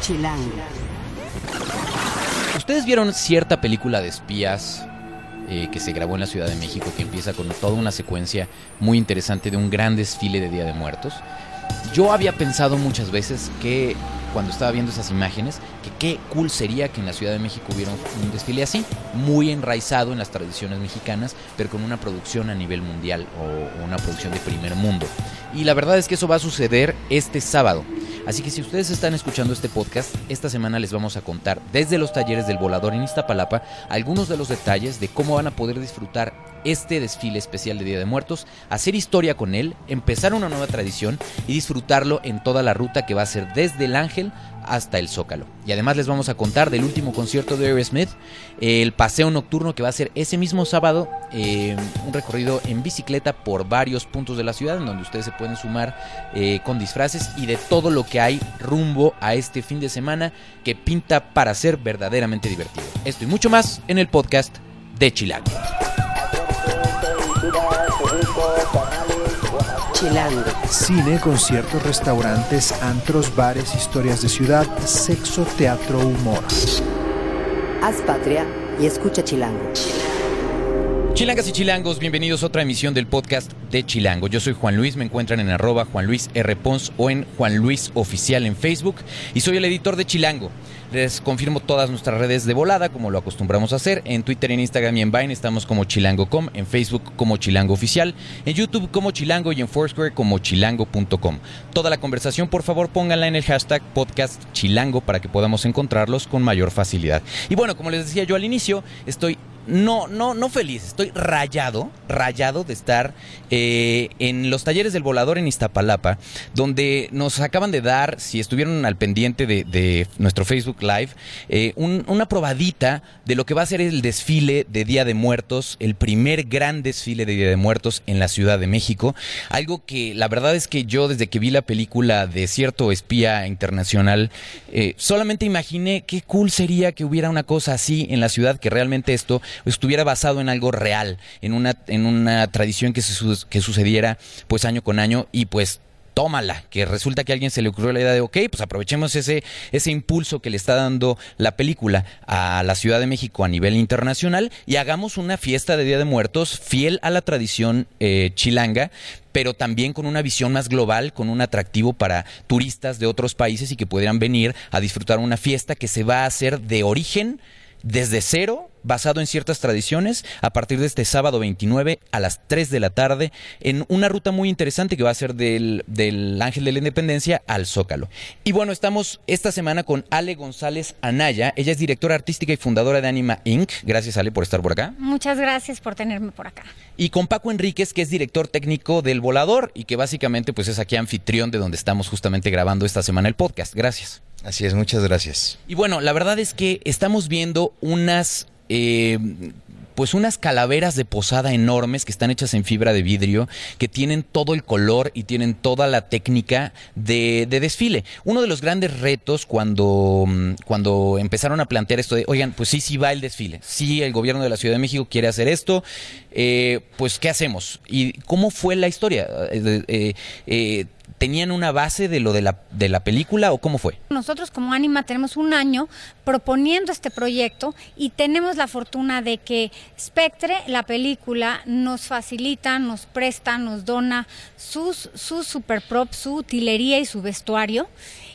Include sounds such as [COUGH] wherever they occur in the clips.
Chilango. ¿Ustedes vieron cierta película de espías eh, que se grabó en la Ciudad de México que empieza con toda una secuencia muy interesante de un gran desfile de Día de Muertos? Yo había pensado muchas veces que cuando estaba viendo esas imágenes, que qué cool sería que en la Ciudad de México hubiera un, desfile así, muy enraizado en las tradiciones mexicanas, pero con una producción a nivel mundial o, o una producción de primer mundo. Y la verdad es que eso va a suceder este sábado. Así que si ustedes están escuchando este podcast, esta semana les vamos a contar desde los talleres del volador en Iztapalapa algunos de los detalles de cómo van a poder disfrutar este desfile especial de Día de Muertos, hacer historia con él, empezar una nueva tradición y disfrutarlo en toda la ruta que va a ser desde el Ángel hasta el Zócalo. Y además les vamos a contar del último concierto de Aerosmith, el paseo nocturno que va a ser ese mismo sábado, eh, un recorrido en bicicleta por varios puntos de la ciudad en donde ustedes se pueden sumar eh, con disfraces y de todo lo que hay rumbo a este fin de semana que pinta para ser verdaderamente divertido. Esto y mucho más en el podcast de Chilango. Chilango. Cine, conciertos, restaurantes, antros, bares, historias de ciudad, sexo, teatro, humor. Haz patria y escucha Chilango. Chilangas y chilangos, bienvenidos a otra emisión del podcast de Chilango. Yo soy Juan Luis, me encuentran en arroba Juan Luis R. Pons o en Juan Luis Oficial en Facebook y soy el editor de Chilango. Les confirmo todas nuestras redes de volada, como lo acostumbramos a hacer. En Twitter, en Instagram y en Vine estamos como chilango.com, en Facebook como Chilango Oficial, en YouTube como Chilango y en Foursquare como chilango.com. Toda la conversación, por favor, pónganla en el hashtag podcast Chilango para que podamos encontrarlos con mayor facilidad. Y bueno, como les decía yo al inicio, estoy no, no, no feliz, estoy rayado, rayado de estar eh, en los talleres del volador en Iztapalapa, donde nos acaban de dar, si estuvieron al pendiente de, nuestro Facebook Live, eh, un- una probadita de lo que va a ser el desfile de Día de Muertos, el primer gran desfile de Día de Muertos en la Ciudad de México. Algo que la verdad es que yo desde que vi la película de cierto espía internacional, eh, solamente imaginé qué cool sería que hubiera una cosa así en la ciudad, que realmente esto estuviera basado en algo real, en una, en una tradición que, se que sucediera pues año con año y pues tómala, que resulta que a alguien se le ocurrió la idea de, ok, pues aprovechemos ese, ese impulso que le está dando la película a la Ciudad de México a nivel internacional y hagamos una fiesta de Día de Muertos fiel a la tradición eh, chilanga, pero también con una visión más global, con un atractivo para turistas de otros países y que pudieran venir a disfrutar una fiesta que se va a hacer de origen desde cero, basado en ciertas tradiciones, a partir de este sábado 29 a las 3 de la tarde, en una ruta muy interesante que va a ser del, del Ángel de la Independencia al Zócalo. Y bueno, estamos esta semana con Ale González Anaya. Ella es directora artística y fundadora de Anima Inc. Gracias, Ale, por estar por acá. Muchas gracias por tenerme por acá. Y con Paco Enríquez, que es director técnico del Volador y que básicamente pues es aquí anfitrión de donde estamos justamente grabando esta semana el podcast. Gracias. Así es, muchas gracias. Y bueno, la verdad es que estamos viendo unas. Eh, pues unas calaveras de posada enormes que están hechas en fibra de vidrio, que tienen todo el color y tienen toda la técnica de, de desfile. Uno de los grandes retos cuando, mm, cuando empezaron a plantear esto de, oigan, pues sí, sí va el desfile, sí, el gobierno de la Ciudad de México quiere hacer esto, eh, pues ¿qué hacemos? ¿Y cómo fue la historia? Eh, eh, ¿Tenían una base de lo de la, de la película o cómo fue? Nosotros como Anima tenemos un año proponiendo este proyecto y tenemos la fortuna de que Spectre, la película, nos facilita, nos presta, nos dona sus, sus super props, su utilería y su vestuario.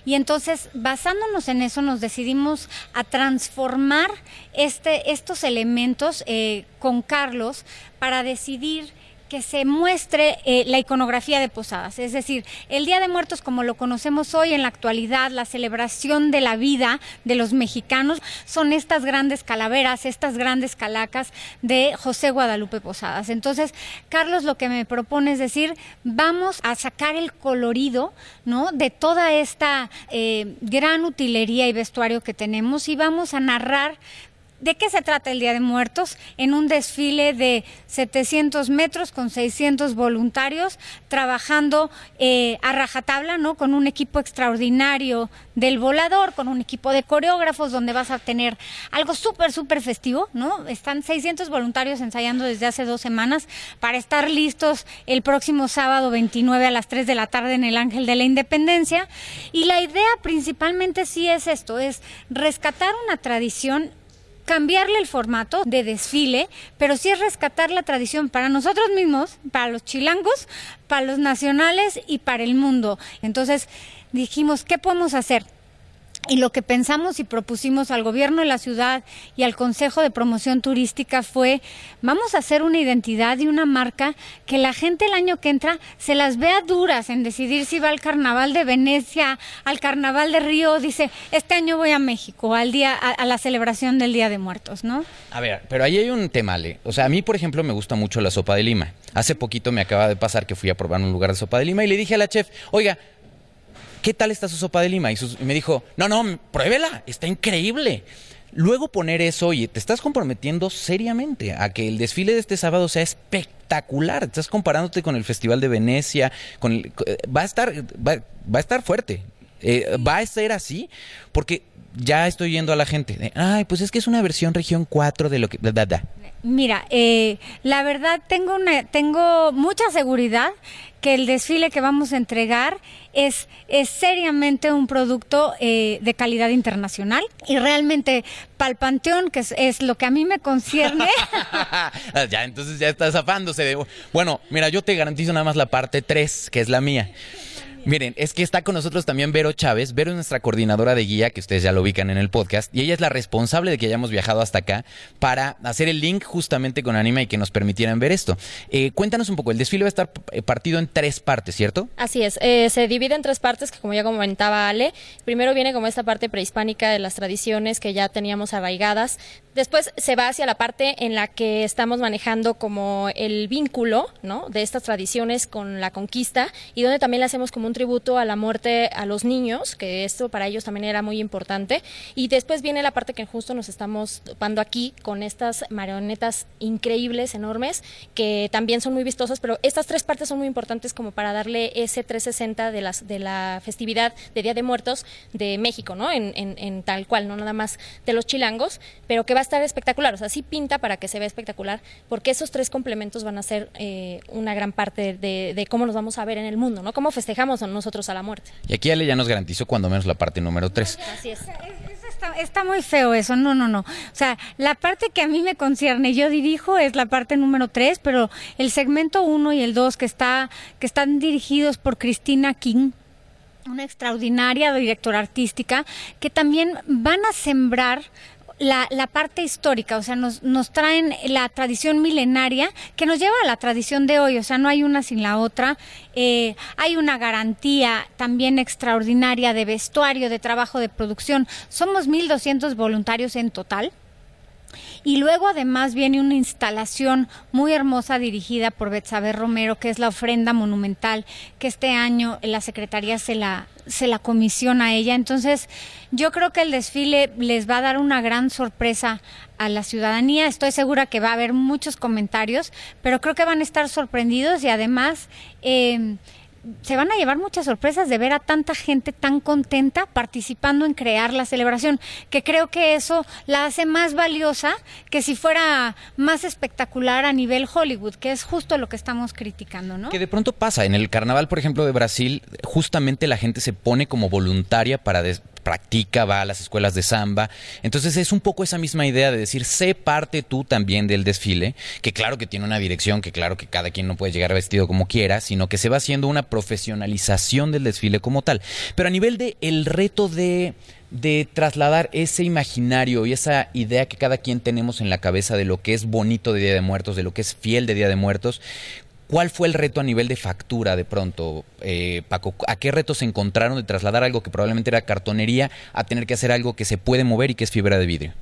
Y entonces, basándonos en eso, nos decidimos a transformar este, estos elementos eh, con Carlos para decidir que se muestre eh, la iconografía de Posadas. Es decir, el Día de Muertos como lo conocemos hoy en la actualidad, la celebración de la vida de los mexicanos, son estas grandes calaveras, estas grandes calacas de José Guadalupe Posadas. Entonces, Carlos lo que me propone es decir, vamos a sacar el colorido ¿no? de toda esta eh, gran utilería y vestuario que tenemos y vamos a narrar ¿De qué se trata el Día de Muertos? En un desfile de 700 metros con 600 voluntarios trabajando eh, a rajatabla, ¿no? Con un equipo extraordinario del volador, con un equipo de coreógrafos donde vas a tener algo súper, súper festivo, ¿no? Están 600 voluntarios ensayando desde hace dos semanas para estar listos el próximo sábado 29 a las 3 de la tarde en el Ángel de la Independencia. Y la idea principalmente sí es esto, es rescatar una tradición cambiarle el formato de desfile, pero sí es rescatar la tradición para nosotros mismos, para los chilangos, para los nacionales y para el mundo. Entonces dijimos, ¿qué podemos hacer? Y lo que pensamos y propusimos al gobierno de la ciudad y al Consejo de Promoción Turística fue, vamos a hacer una identidad y una marca que la gente el año que entra se las vea duras en decidir si va al Carnaval de Venecia, al Carnaval de Río, dice, este año voy a México, al día, a, la celebración del Día de Muertos, ¿no? A ver, pero ahí hay un tema, Ale. O sea, a mí, por ejemplo, me gusta mucho la sopa de lima. Hace poquito me acaba de pasar que fui a probar un lugar de sopa de lima y le dije a la chef, oiga, ¿qué tal está su sopa de lima? Y, me dijo, no, no, pruébela, está increíble. Luego poner eso, y te estás comprometiendo seriamente a que el desfile de este sábado sea espectacular. Estás comparándote con el Festival de Venecia, con eh, va a estar, va, a estar fuerte. Eh, va a ser así, porque ya estoy yendo a la gente. Ay, pues es que es una versión región 4 de lo que... Mira, eh, la verdad tengo, una, tengo mucha seguridad que el desfile que vamos a entregar es, es seriamente un producto eh, de calidad internacional y realmente para el Panteón, que es, lo que a mí me concierne. [LAUGHS] ya, entonces ya está zafándose. De... Bueno, mira, yo te garantizo nada más la parte 3, que es la mía. Miren, es que está con nosotros también Vero Chávez. Vero es nuestra coordinadora de guía, que ustedes ya lo ubican en el podcast, y ella es la responsable de que hayamos viajado hasta acá para hacer el link justamente con Anima y que nos permitieran ver esto. Eh, cuéntanos un poco, el desfile va a estar eh, partido en tres partes, ¿cierto? Así es, eh, se divide en tres partes, que como ya comentaba Ale, primero viene como esta parte prehispánica de las tradiciones que ya teníamos arraigadas, después se va hacia la parte en la que estamos manejando como el vínculo, ¿no? De estas tradiciones con la conquista y donde también le hacemos como un tributo a la muerte a los niños, que esto para ellos también era muy importante. Y después viene la parte que justo nos estamos topando aquí con estas marionetas increíbles, enormes, que también son muy vistosas, pero estas tres partes son muy importantes como para darle ese 360 de, las, de la festividad de Día de Muertos de México, ¿no? En, en, tal cual, no nada más de los chilangos, pero que va a estar espectacular, o sea, sí pinta para que se vea espectacular, porque esos tres complementos van a ser eh, una gran parte de, de, cómo nos vamos a ver en el mundo, ¿no? Cómo festejamos nosotros a la muerte. Y aquí Ale ya nos garantizó cuando menos la parte número 3. Así es. Está, muy feo eso, no, no, no. O sea, la parte que a mí me concierne, yo dirijo, es la parte número 3, pero el segmento 1 y el 2 que, está, que están dirigidos por Cristina King, una extraordinaria directora artística, que también van a sembrar la, la, parte histórica, o sea, nos, nos traen la tradición milenaria que nos lleva a la tradición de hoy, o sea, no hay una sin la otra. Eh, hay una garantía también extraordinaria de vestuario, de trabajo de producción. Somos 1.200 voluntarios en total. Y luego además viene una instalación muy hermosa dirigida por Betsabe Romero, que es la ofrenda monumental, que este año la Secretaría se la, se la comisiona a ella. Entonces, yo creo que el desfile les va a dar una gran sorpresa a la ciudadanía. Estoy segura que va a haber muchos comentarios, pero creo que van a estar sorprendidos y además... Eh, se van a llevar muchas sorpresas de ver a tanta gente tan contenta participando en crear la celebración, que creo que eso la hace más valiosa que si fuera más espectacular a nivel Hollywood, que es justo lo que estamos criticando, ¿no? Que de pronto pasa, en el carnaval, por ejemplo, de Brasil, justamente la gente se pone como voluntaria para, practica, va a las escuelas de samba. Entonces es un poco esa misma idea de decir, sé parte tú también del desfile, que claro que tiene una dirección, que claro que cada quien no puede llegar vestido como quiera, sino que se va haciendo una profesionalización del desfile como tal. Pero a nivel de el reto de de trasladar ese imaginario y esa idea que cada quien tenemos en la cabeza de lo que es bonito de Día de Muertos, de lo que es fiel de Día de Muertos, ¿Cuál fue el reto a nivel de factura de pronto, eh, Paco? ¿A qué retos se encontraron de trasladar algo que probablemente era cartonería a tener que hacer algo que se puede mover y que es fibra de vidrio?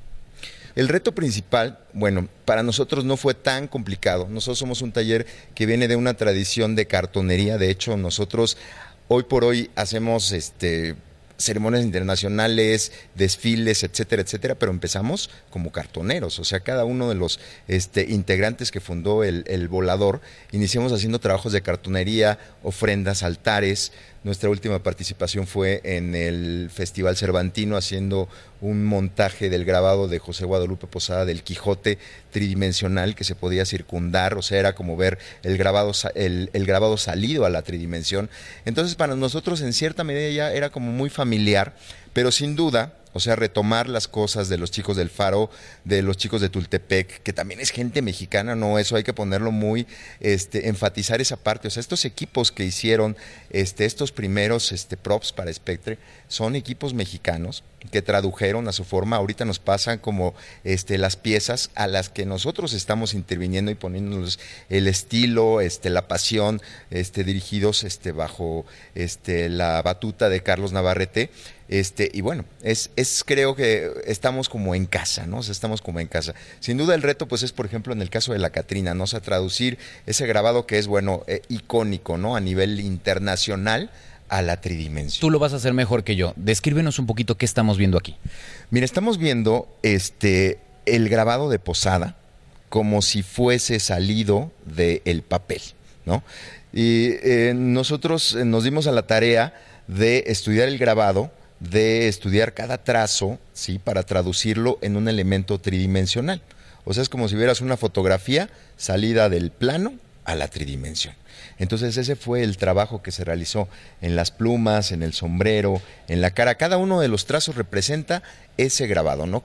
El reto principal, bueno, para nosotros no fue tan complicado. Nosotros somos un taller que viene de una tradición de cartonería. De hecho, nosotros hoy por hoy hacemos este ceremonias internacionales, desfiles, etcétera, etcétera, pero empezamos como cartoneros, o sea, cada uno de los este, integrantes que fundó el, el volador, iniciamos haciendo trabajos de cartonería, ofrendas, altares, nuestra última participación fue en el Festival Cervantino haciendo un montaje del grabado de José Guadalupe Posada del Quijote tridimensional que se podía circundar, o sea, era como ver el grabado, el, grabado salido a la tridimensión. Entonces para nosotros en cierta medida ya era como muy familiar, pero sin duda o sea, retomar las cosas de los chicos del Faro, de los chicos de Tultepec, que también es gente mexicana, no, eso hay que ponerlo muy, este, enfatizar esa parte. O sea, estos equipos que hicieron este, estos primeros este, props para Spectre son equipos mexicanos que tradujeron a su forma. Ahorita nos pasan como este, las piezas a las que nosotros estamos interviniendo y poniéndonos el estilo, este, la pasión, este, dirigidos este, bajo este, la batuta de Carlos Navarrete. Este, y bueno, es, es creo que estamos como en casa, ¿no? Estamos como en casa. Sin duda el reto, pues, es, por ejemplo, en el caso de la Catrina, ¿no? O sea, traducir ese grabado que es, bueno, eh, icónico, ¿no? A nivel internacional a la tridimensión. Tú lo vas a hacer mejor que yo. Descríbenos un poquito qué estamos viendo aquí. Mira, estamos viendo este el grabado de Posada como si fuese salido del papel, ¿no? Y eh, nosotros nos dimos a la tarea de estudiar el grabado de estudiar cada trazo, ¿sí? Para traducirlo en un elemento tridimensional. O sea, es como si vieras una fotografía salida del plano a la tridimensión. Entonces ese fue el trabajo que se realizó en las plumas, en el sombrero, en la cara. Cada uno de los trazos representa ese grabado, ¿no?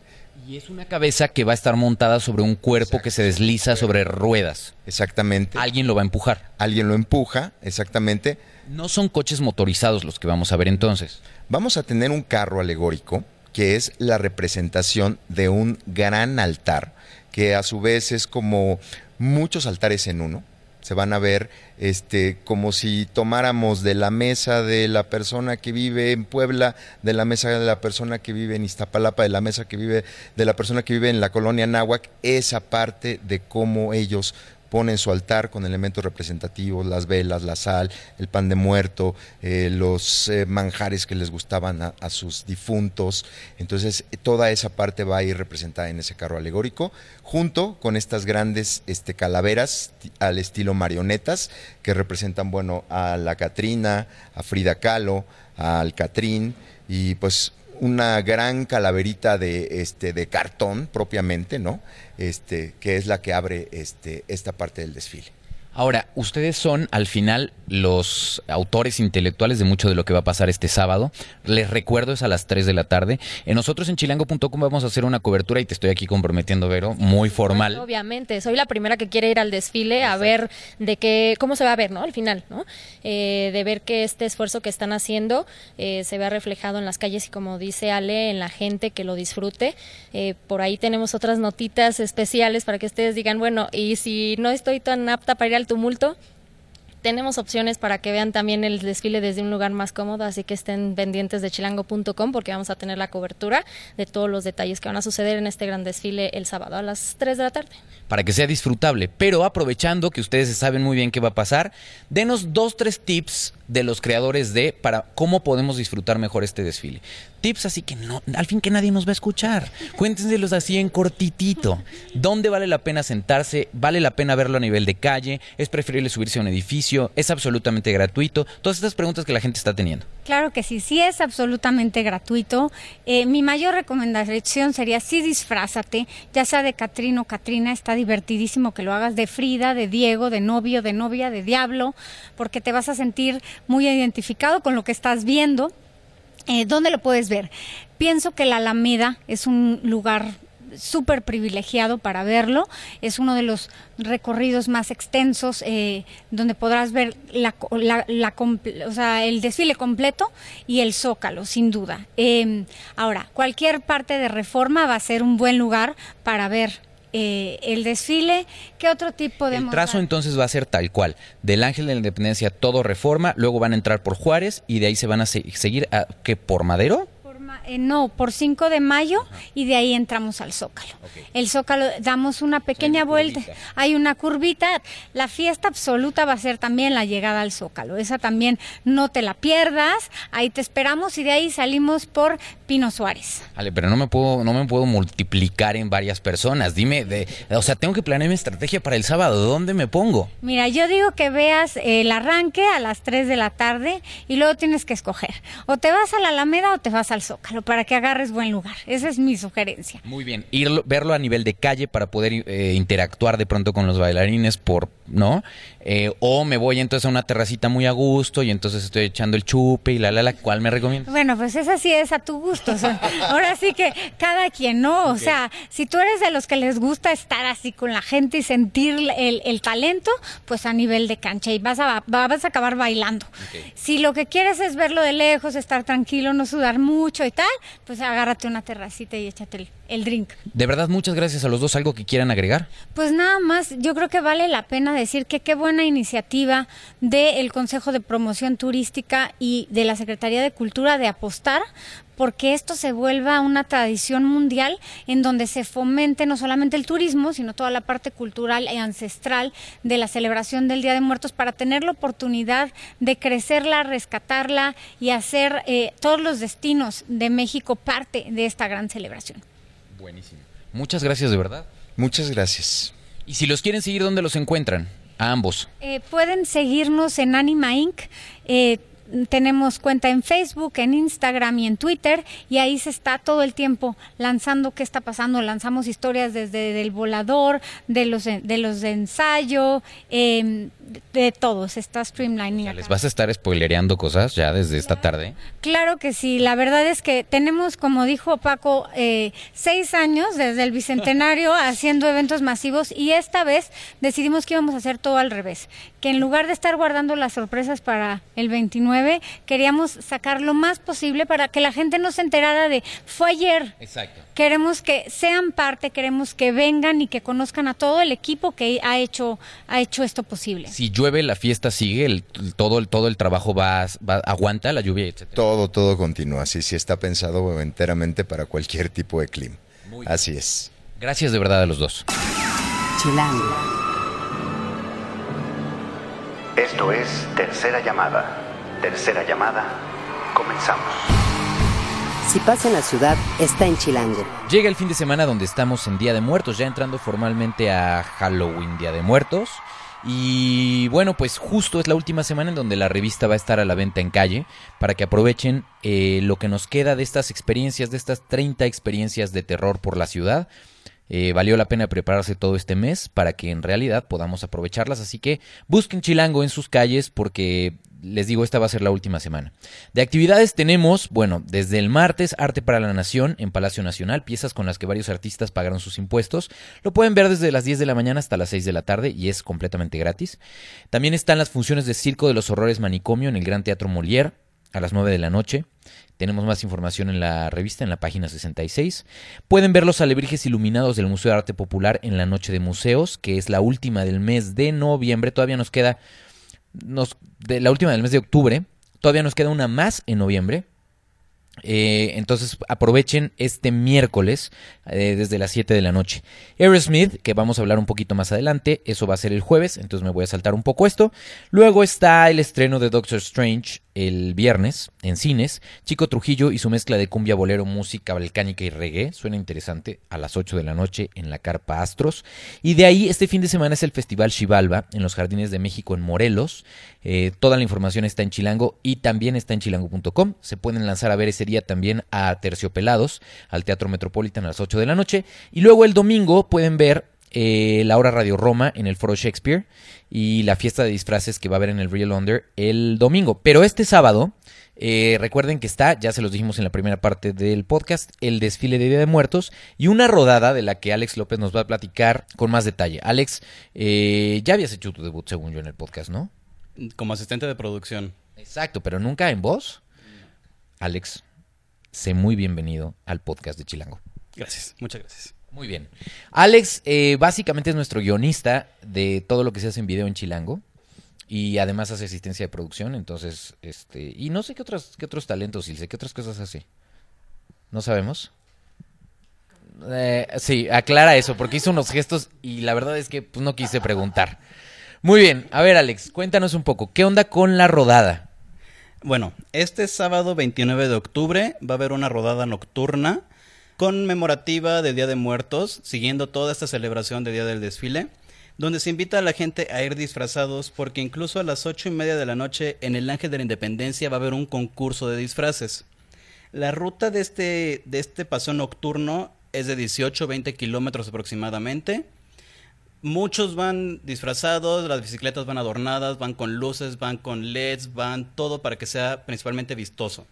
Y es una cabeza que va a estar montada sobre un cuerpo que se desliza sobre ruedas. Exactamente. Alguien lo va a empujar. Alguien lo empuja, exactamente. No son coches motorizados los que vamos a ver entonces. Vamos a tener un carro alegórico que es la representación de un gran altar, que a su vez es como muchos altares en uno se van a ver este como si tomáramos de la mesa de la persona que vive en Puebla, de la mesa de la persona que vive en Iztapalapa, de la mesa que vive de la persona que vive en la colonia Náhuac, esa parte de cómo ellos ponen su altar con elementos representativos, las velas, la sal, el pan de muerto, eh, los eh, manjares que les gustaban a, a, sus difuntos. Entonces, toda esa parte va a ir representada en ese carro alegórico, junto con estas grandes este, calaveras al estilo marionetas, que representan, bueno, a la Catrina, a Frida Kahlo, al Catrín, y pues una gran calaverita de este de cartón propiamente, ¿no? Este, que es la que abre este esta parte del desfile. Ahora, ustedes son al final los autores intelectuales de mucho de lo que va a pasar este sábado. Les recuerdo, es a las 3 de la tarde. En nosotros en chilango.com vamos a hacer una cobertura y te estoy aquí comprometiendo, Vero, muy formal. Obviamente, soy la primera que quiere ir al desfile a ver de qué, cómo se va a ver, ¿no? Al final, ¿no? Eh, de ver que este esfuerzo que están haciendo eh, se vea reflejado en las calles y como dice Ale, en la gente que lo disfrute. Eh, por ahí tenemos otras notitas especiales para que ustedes digan, bueno, y si no estoy tan apta para ir al tumulto, tenemos opciones para que vean también el desfile desde un lugar más cómodo, así que estén pendientes de chilango.com porque vamos a tener la cobertura de todos los detalles que van a suceder en este gran desfile el sábado a las 3 de la tarde. Para que sea disfrutable, pero aprovechando que ustedes saben muy bien qué va a pasar, denos dos, tres tips de los creadores de para cómo podemos disfrutar mejor este desfile. Tips así que no, al fin que nadie nos va a escuchar. Cuéntenselos así en cortitito. ¿Dónde vale la pena sentarse? ¿Vale la pena verlo a nivel de calle? ¿Es preferible subirse a un edificio? ¿Es absolutamente gratuito? Todas estas preguntas que la gente está teniendo. Claro que sí, sí es absolutamente gratuito. Eh, mi mayor recomendación sería sí disfrázate, ya sea de Catrino o Catrina, está divertidísimo que lo hagas de Frida, de Diego, de novio, de novia, de diablo, porque te vas a sentir muy identificado con lo que estás viendo. Eh, ¿Dónde lo puedes ver? Pienso que la Alameda es un lugar súper privilegiado para verlo. Es uno de los recorridos más extensos eh, donde podrás ver la, la, o sea, el desfile completo y el zócalo, sin duda. Eh, ahora, cualquier parte de reforma va a ser un buen lugar para ver eh, el desfile, ¿qué otro tipo de... El trazo entonces va a ser tal cual, del Ángel de la Independencia todo reforma, luego van a entrar por Juárez y de ahí se van a se seguir a, ¿qué, por Madero? Eh, no, por 5 de mayo y de ahí entramos al Zócalo. El Zócalo damos una pequeña una vuelta, curvita. hay una curvita. La fiesta absoluta va a ser también la llegada al Zócalo. Esa también no te la pierdas. Ahí te esperamos y de ahí salimos por Pino Suárez. Ale, pero no me puedo, no me puedo multiplicar en varias personas. Dime, de, o sea, tengo que planear mi estrategia para el sábado. ¿Dónde me pongo? Mira, yo digo que veas el arranque a las 3 de la tarde y luego tienes que escoger. O te vas a la Alameda o te vas al Zócalo para que agarres buen lugar. Esa es mi sugerencia. Muy bien, irlo, verlo a nivel de calle para poder eh, interactuar de pronto con los bailarines, por, ¿no? Eh, o me voy entonces a una terracita muy a gusto y entonces estoy echando el chupe y la la la. ¿Cuál me recomiendas? Bueno, pues esa sí es a tu gusto. o sea, [LAUGHS] ahora sí que cada quien, ¿no? O sea, si tú eres de los que les gusta estar así con la gente y sentir el, el talento, pues a nivel de cancha y vas a, va- vas a acabar bailando. Si lo que quieres es verlo de lejos, estar tranquilo, no sudar mucho tal, pues agárrate una terracita y échate el, drink. De verdad, muchas gracias a los dos. ¿Algo que quieran agregar? Pues nada más, yo creo que vale la pena decir que qué buena iniciativa del Consejo de Promoción Turística y de la Secretaría de Cultura de apostar porque esto se vuelva una tradición mundial en donde se fomente no solamente el turismo, sino toda la parte cultural y ancestral de la celebración del Día de Muertos para tener la oportunidad de crecerla, rescatarla y hacer eh, todos los destinos de México parte de esta gran celebración. Buenísimo. Muchas gracias, de verdad. Muchas gracias. Y si los quieren seguir, ¿dónde los encuentran? A ambos. Eh, pueden seguirnos en Anima Inc. Eh, tenemos cuenta en Facebook, en Instagram y en Twitter y ahí se está todo el tiempo lanzando qué está pasando. Lanzamos historias desde del volador, de los de, los de ensayo, eh, de, todo. Se está streamlining. Acá. les vas a estar spoilereando cosas ya desde esta tarde. Claro que sí, la verdad es que tenemos, como dijo Paco, eh, seis años desde el Bicentenario [LAUGHS] haciendo eventos masivos y esta vez decidimos que íbamos a hacer todo al revés, que en lugar de estar guardando las sorpresas para el 29, queríamos sacar lo más posible para que la gente no se enterara de, fue ayer, Exacto. Queremos que sean parte, queremos que vengan y que conozcan a todo el equipo que ha hecho, ha hecho esto posible. Si llueve, la fiesta sigue, el, todo, el, todo el trabajo va, va- aguanta la lluvia, etc. Todo, todo continúa. Sí, sí está pensado enteramente para cualquier tipo de clima. Muy bien. Así es. Gracias de verdad a los dos. Chilango. Esto es Tercera Llamada. Tercera Llamada. Comenzamos. Si pasa en la ciudad, está en Chilango. Llega el fin de semana donde estamos en Día de Muertos, ya entrando formalmente a Halloween, Día de Muertos. Y bueno, pues justo es la última semana en donde la revista va a estar a la venta en calle para que aprovechen eh, lo que nos queda de estas experiencias, de estas 30 experiencias de terror por la ciudad. Eh, valió la pena prepararse todo este mes para que en realidad podamos aprovecharlas. Así que busquen Chilango en sus calles porque les digo, esta va a ser la última semana. De actividades tenemos, bueno, desde el martes, Arte para la Nación en Palacio Nacional, piezas con las que varios artistas pagaron sus impuestos. Lo pueden ver desde las 10 de la mañana hasta las 6 de la tarde y es completamente gratis. También están las funciones de Circo de los Horrores Manicomio en el Gran Teatro Molière a las 9 de la noche. Tenemos más información en la revista, en la página 66. Pueden ver los alebrijes iluminados del Museo de Arte Popular en la Noche de Museos, que es la última del mes de noviembre. Todavía nos queda, nos, la última del mes de octubre. Todavía nos queda una más en noviembre. Eh, entonces aprovechen este miércoles eh, desde las 7 de la noche. Aerosmith, que vamos a hablar un poquito más adelante, eso va a ser el jueves, entonces me voy a saltar un poco esto. Luego está el estreno de Doctor Strange el viernes en cines. Chico Trujillo y su mezcla de cumbia, bolero, música balcánica y reggae, suena interesante, a las 8 de la noche en la Carpa Astros. Y de ahí este fin de semana es el Festival Xibalba en los Jardines de México en Morelos. Eh, toda la información está en Chilango y también está en chilango.com. Se pueden lanzar a ver ese día también a Terciopelados, al Teatro Metropolitan a las 8 de la noche. Y luego el domingo pueden ver eh, la hora Radio Roma en el Foro Shakespeare y la fiesta de disfraces que va a haber en el Real Under el domingo. Pero este sábado, eh, recuerden que está, ya se los dijimos en la primera parte del podcast, el desfile de Día de Muertos y una rodada de la que Alex López nos va a platicar con más detalle. Alex, eh, ya habías hecho tu debut según yo en el podcast, ¿no? Como asistente de producción. Exacto, pero nunca en voz. Alex, sé muy bienvenido al podcast de Chilango. Gracias, muchas gracias. Muy bien. Alex eh, básicamente es nuestro guionista de todo lo que se hace en video en Chilango. Y además hace asistencia de producción, entonces, este, y no sé qué otros, qué otros talentos, Ilse, qué otras cosas hace. ¿No sabemos? Eh, sí, aclara eso, porque hizo unos gestos y la verdad es que pues, no quise preguntar. Muy bien, a ver Alex, cuéntanos un poco, ¿qué onda con la rodada? Bueno, este sábado 29 de octubre va a haber una rodada nocturna conmemorativa de Día de Muertos, siguiendo toda esta celebración de Día del Desfile, donde se invita a la gente a ir disfrazados porque incluso a las ocho y media de la noche en el Ángel de la Independencia va a haber un concurso de disfraces. La ruta de este, de este paseo nocturno es de 18 20 kilómetros aproximadamente. Muchos van disfrazados, las bicicletas van adornadas, van con luces, van con LEDs, van todo para que sea principalmente vistoso.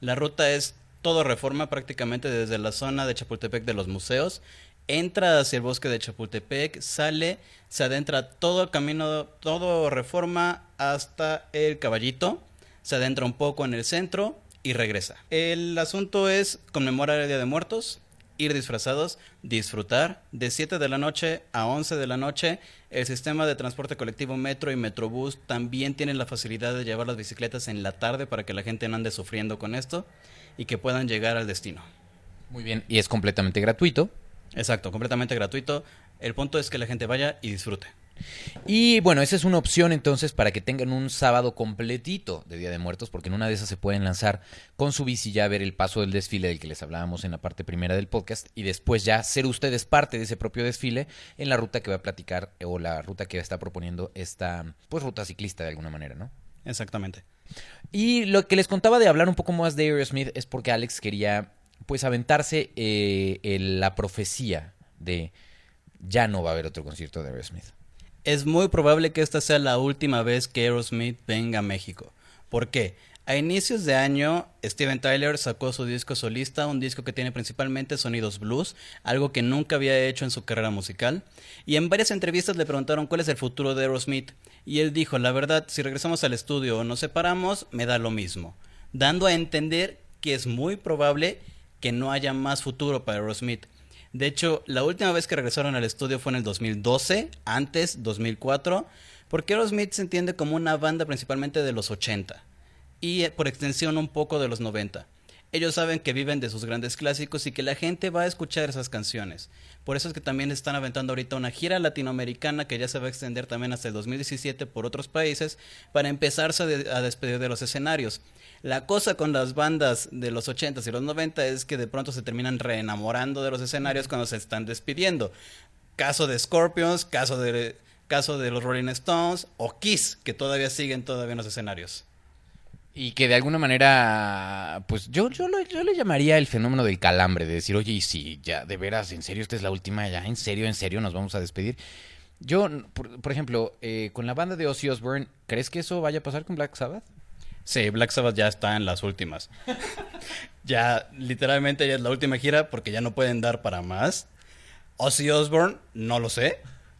La ruta es todo reforma prácticamente desde la zona de Chapultepec de los museos. Entra hacia el bosque de Chapultepec, sale, se adentra todo camino, todo reforma hasta el caballito, se adentra un poco en el centro y regresa. El asunto es conmemorar el Día de Muertos, ir disfrazados, disfrutar. De 7 de la noche a 11 de la noche, el sistema de transporte colectivo Metro y Metrobús también tienen la facilidad de llevar las bicicletas en la tarde para que la gente no ande sufriendo con esto y que puedan llegar al destino. Muy bien, y es completamente gratuito. Exacto, completamente gratuito. El punto es que la gente vaya y disfrute. Y bueno, esa es una opción entonces para que tengan un sábado completito de Día de Muertos, porque en una de esas se pueden lanzar con su bici ya a ver el paso del desfile del que les hablábamos en la parte primera del podcast y después ya ser ustedes parte de ese propio desfile en la ruta que va a platicar o la ruta que está proponiendo esta pues ruta ciclista de alguna manera, ¿no? Exactamente. Y lo que les contaba de hablar un poco más de Aerosmith es porque Alex quería pues aventarse eh, el- la profecía de ya no va a haber otro concierto de Aerosmith. Es muy probable que esta sea la última vez que Aerosmith venga a México. ¿Por qué? A inicios de año, Steven Tyler sacó su disco solista, un disco que tiene principalmente sonidos blues, algo que nunca había hecho en su carrera musical. Y en varias entrevistas le preguntaron cuál es el futuro de Aerosmith. Y él dijo, la verdad, si regresamos al estudio o nos separamos, me da lo mismo. Dando a entender que es muy probable que no haya más futuro para Aerosmith. De hecho, la última vez que regresaron al estudio fue en el 2012, antes 2004, porque Aerosmith se entiende como una banda principalmente de los 80 y eh, por extensión un poco de los 90. Ellos saben que viven de sus grandes clásicos y que la gente va a escuchar esas canciones. Por eso es que también están aventando ahorita una gira latinoamericana que ya se va a extender también hasta el 2017 por otros países para empezarse a, de- a despedir de los escenarios. La cosa con las bandas de los 80s y los 90 es que de pronto se terminan reenamorando de los escenarios cuando se están despidiendo. Caso de Scorpions, caso de, caso de los Rolling Stones o Kiss, que todavía siguen todavía en los escenarios. Y que de alguna manera, pues yo, yo, lo- yo le llamaría el fenómeno del calambre, de decir, oye, y si ya, de veras, en serio, esta es la última, ya, en serio, en serio, nos vamos a despedir. Yo, por, por ejemplo, eh, con la banda de Ozzy Osbourne, ¿crees que eso vaya a pasar con Black Sabbath? Sí, Black Sabbath ya está en las últimas. [LAUGHS] ya, literalmente ya es la última gira porque ya no pueden dar para más. Ozzy Osbourne, no lo sé,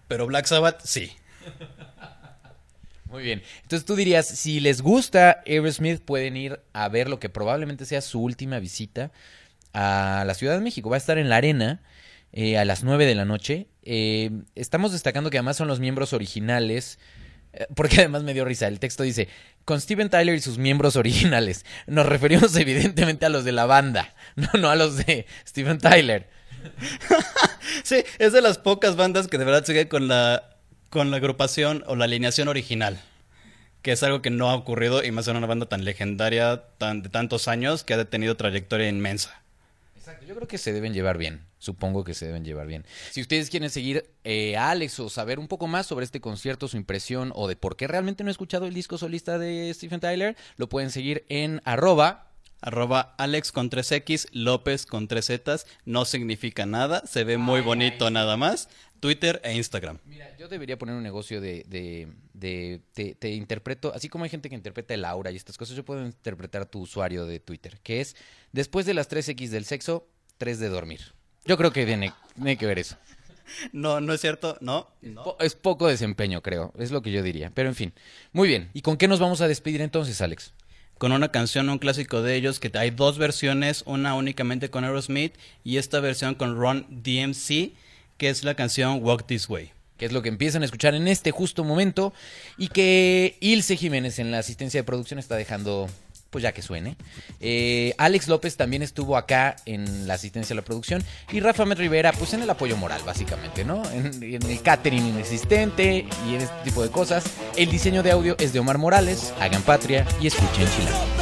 pero Black Sabbath sí. Muy bien. Entonces tú dirías, si les gusta Aerosmith, pueden ir a ver lo que probablemente sea su última visita a la Ciudad de México. Va a estar en la arena eh, a las 9 de la noche. Eh, estamos destacando que además son los miembros originales, eh, porque [LAUGHS] además me dio risa. El texto dice, con Steven Tyler y sus miembros originales. Nos referimos [LAUGHS] evidentemente a los de la banda, [LAUGHS] no, no a los de Steven Tyler. Sí, es de las pocas bandas que de verdad sigue con la, con la agrupación o la alineación original. Que es algo que no ha ocurrido y más en una banda tan legendaria, de tantos años, que ha tenido trayectoria inmensa. Exacto, yo creo que se deben llevar bien. Supongo que se deben llevar bien. Si ustedes quieren seguir eh, a Alex o saber un poco más sobre este concierto, su impresión o de por qué realmente no he escuchado el disco solista de Stephen Tyler, lo pueden seguir en arroba. Arroba Alex con 3X, López con 3 Zetas, no significa nada, se ve muy bonito nada más. Twitter e Instagram. Mira, yo debería poner un negocio de, de, de- te, te interpreto, así como hay gente que interpreta el aura y estas cosas, yo puedo interpretar tu usuario de Twitter, que es después de las 3X del sexo, 3 de dormir. Yo creo que tiene, tiene que ver eso. [LAUGHS] No, no es cierto, no. no. Po- Es poco desempeño, creo. Es lo que yo diría. Pero en fin. Muy bien. ¿Y con qué nos vamos a despedir entonces, Alex? Con una canción, un clásico de ellos, que hay dos versiones, una únicamente con Aerosmith y esta versión con Ron DMC, que es la canción Walk This Way. Que es lo que empiezan a escuchar en este justo momento. Y que Ilse Jiménez en la asistencia de producción está dejando pues ya que suene. Eh, Alex López también estuvo acá en la asistencia a la producción y Rafa Met Rivera, pues en el apoyo moral, básicamente, ¿no? En, en el catering inexistente y en este tipo de cosas. El diseño de audio es de Omar Morales. Hagan patria y escuchen Chilango.